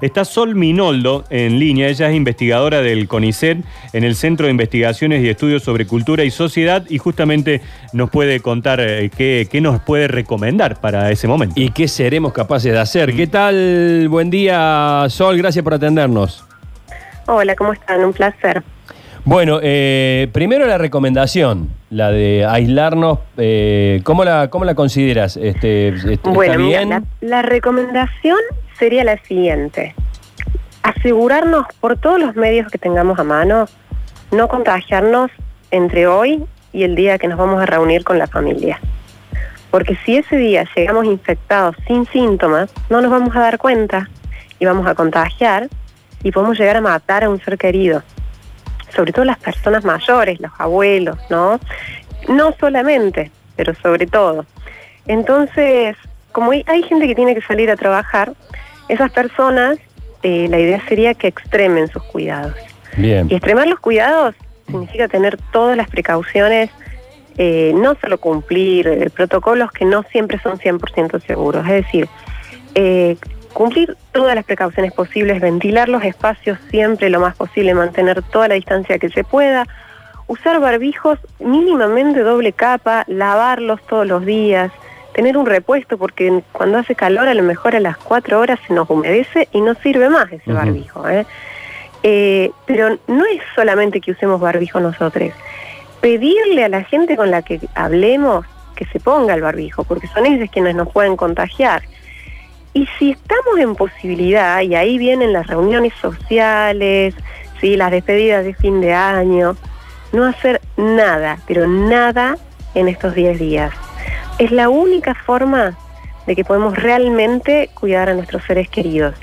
Está Sol Minoldo en línea, ella es investigadora del CONICET en el Centro de Investigaciones y Estudios sobre Cultura y Sociedad y justamente nos puede contar eh, qué, qué nos puede recomendar para ese momento. ¿Y qué seremos capaces de hacer? ¿Qué tal? Buen día, Sol, gracias por atendernos. Hola, ¿cómo están? Un placer. Bueno, eh, primero la recomendación, la de aislarnos. eh, ¿cómo, la, ¿Cómo la consideras? Este, este, ¿Está Bueno, mira, bien? la, la recomendación sería la siguiente. Asegurarnos por todos los medios que tengamos a mano, no contagiarnos entre hoy y el día que nos vamos a reunir con la familia. Porque si ese día llegamos infectados sin síntomas, no nos vamos a dar cuenta y vamos a contagiar y podemos llegar a matar a un ser querido. Sobre todo las personas mayores, los abuelos, ¿no? No solamente, pero sobre todo. Entonces, como hay, gente que tiene que salir a trabajar, esas personas, eh, la idea sería que extremen sus cuidados. Bien. Y extremar los cuidados significa tener todas las precauciones, eh, no solo cumplir eh, protocolos que no siempre son 100% seguros, es decir, eh, cumplir todas las precauciones posibles, ventilar los espacios siempre lo más posible, mantener toda la distancia que se pueda, usar barbijos mínimamente doble capa, lavarlos todos los días, tener un repuesto porque cuando hace calor a lo mejor a las 4 horas se nos humedece y no sirve más ese barbijo. ¿eh? Eh, pero no es solamente que usemos barbijo nosotros, pedirle a la gente con la que hablemos que se ponga el barbijo, porque son ellos quienes nos pueden contagiar. Y si estamos en posibilidad, y ahí vienen las reuniones sociales, ¿sí? las despedidas de fin de año, no hacer nada, pero nada en estos 10 días. Es la única forma de que podemos realmente cuidar a nuestros seres queridos.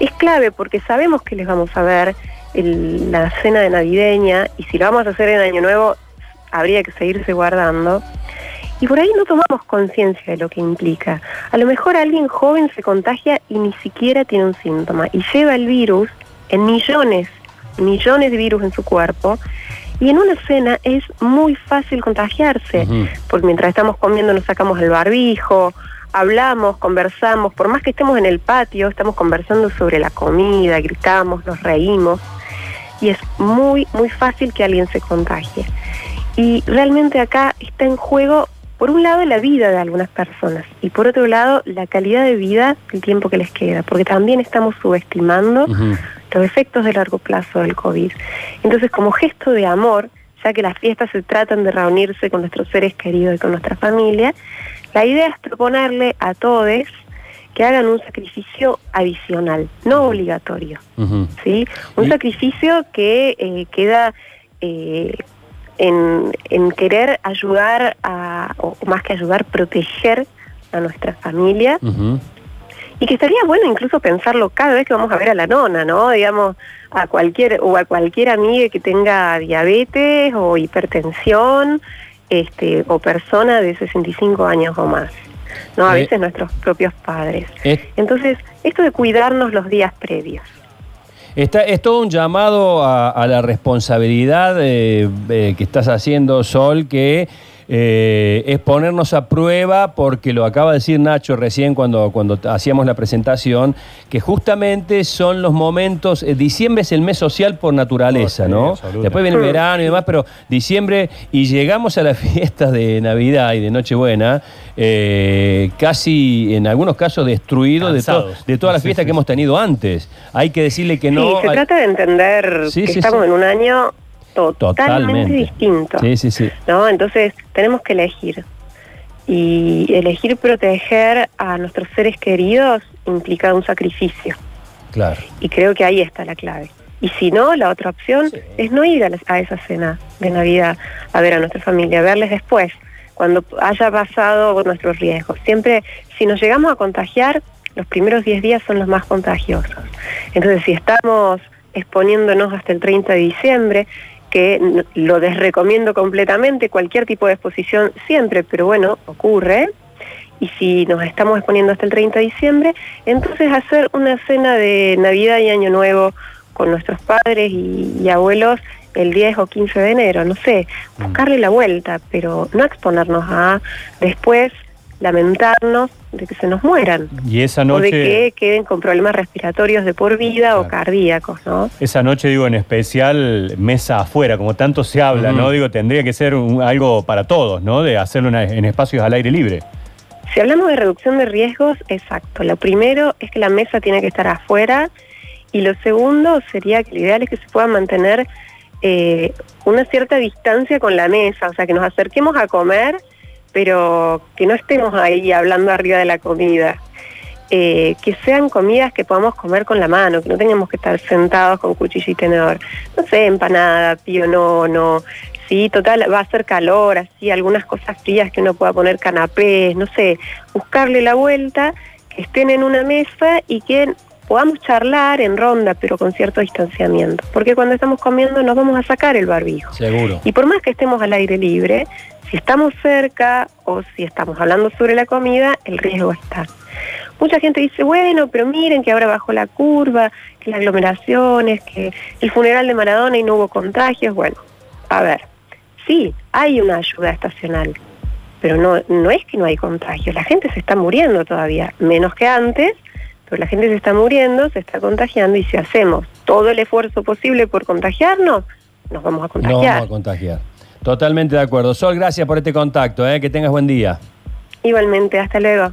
Es clave porque sabemos que les vamos a ver la cena de navideña y si lo vamos a hacer en Año Nuevo habría que seguirse guardando. Y por ahí no tomamos conciencia de lo que implica. A lo mejor alguien joven se contagia y ni siquiera tiene un síntoma y lleva el virus en millones, millones de virus en su cuerpo. Y en una cena es muy fácil contagiarse, porque mientras estamos comiendo nos sacamos el barbijo, hablamos, conversamos, por más que estemos en el patio, estamos conversando sobre la comida, gritamos, nos reímos, y es muy, muy fácil que alguien se contagie. Y realmente acá está en juego, por un lado, la vida de algunas personas y por otro lado, la calidad de vida, el tiempo que les queda, porque también estamos subestimando los efectos de largo plazo del COVID. Entonces, como gesto de amor, ya que las fiestas se tratan de reunirse con nuestros seres queridos y con nuestra familia, la idea es proponerle a todos que hagan un sacrificio adicional, no obligatorio. ¿sí? Un Y- sacrificio que eh, queda eh, en, en querer ayudar, a, o más que ayudar, proteger a nuestra familia y que estaría bueno incluso pensarlo cada vez que vamos a ver a la nona, ¿no? Digamos, a cualquier, o a cualquier amiga que tenga diabetes o hipertensión, este, o persona de 65 años o más. ¿no? A Eh. veces nuestros propios padres. Es- Entonces, esto de cuidarnos los días previos. Está, es todo un llamado a, la responsabilidad eh, eh, que estás haciendo, Sol, que eh, es ponernos a prueba, porque lo acaba de decir Nacho recién cuando, cuando hacíamos la presentación, que justamente son los momentos, eh, diciembre es el mes social por naturaleza, Oh, sí, ¿no? absoluta. Después viene el verano y demás, pero diciembre y llegamos a las fiestas de Navidad y de Nochebuena, eh, casi en algunos casos destruidos de, to- Cansados. de todas las Sí, fiestas sí, que hemos tenido antes. Hay que decirle que no. sí, se trata de entender Sí, que sí, estamos sí. en un año totalmente, Totalmente. distinto. Sí, sí, sí. ¿no? Entonces tenemos que elegir. Y elegir proteger a nuestros seres queridos implica un sacrificio. Claro. Y creo que ahí está la clave. Y si no, la otra opción Sí. es no ir a, la- a esa cena de Navidad a ver a nuestra familia, verles después, cuando haya pasado nuestros riesgos. Siempre, si nos llegamos a contagiar, los primeros 10 días son los más contagiosos. Entonces, si estamos exponiéndonos hasta el 30 de diciembre, que lo desrecomiendo completamente, cualquier tipo de exposición siempre, pero bueno, ocurre, y si nos estamos exponiendo hasta el 30 de diciembre, entonces hacer una cena de Navidad y Año Nuevo con nuestros padres y, y abuelos el 10 o 15 de enero, no sé, buscarle la vuelta, pero no exponernos a después lamentarnos de que se nos mueran. Y esa O de noche, que queden con problemas respiratorios de por vida o cardíacos, ¿no? esa noche digo en especial mesa afuera, como tanto se habla. ¿no? Digo, tendría que ser un- algo para todos, ¿no? De hacerlo en, en espacios al aire libre. Si hablamos de reducción de riesgos, exacto. Lo primero es que la mesa tiene que estar afuera y lo segundo sería que lo ideal es que se pueda mantener eh, una cierta distancia con la mesa, o sea, que nos acerquemos a comer, pero que no estemos ahí hablando arriba de la comida. Eh, que sean comidas que podamos comer con la mano, que no tengamos que estar sentados con cuchillo y tenedor. No sé, empanada, pionono, sí, total, va a hacer calor, así, algunas cosas frías que uno pueda poner canapés, no sé, buscarle la vuelta, que estén en una mesa y que podamos charlar en ronda, pero con cierto distanciamiento. Porque cuando estamos comiendo nos vamos a sacar el barbijo. Seguro. Y por más que estemos al aire libre, si estamos cerca o si estamos hablando sobre la comida, el riesgo está. Mucha gente dice, bueno, pero miren que ahora bajó la curva, que las aglomeraciones, que el funeral de Maradona y no hubo contagios. Bueno, a ver, sí, hay una ayuda estacional, pero no, no es que no hay contagios, la gente se está muriendo todavía, menos que antes, pero la gente se está muriendo, se está contagiando y si hacemos todo el esfuerzo posible por contagiarnos, nos vamos a contagiar. vamos a contagiar. Totalmente de acuerdo. Sol, gracias por este contacto. ¿eh? Que tengas buen día. Igualmente, hasta luego.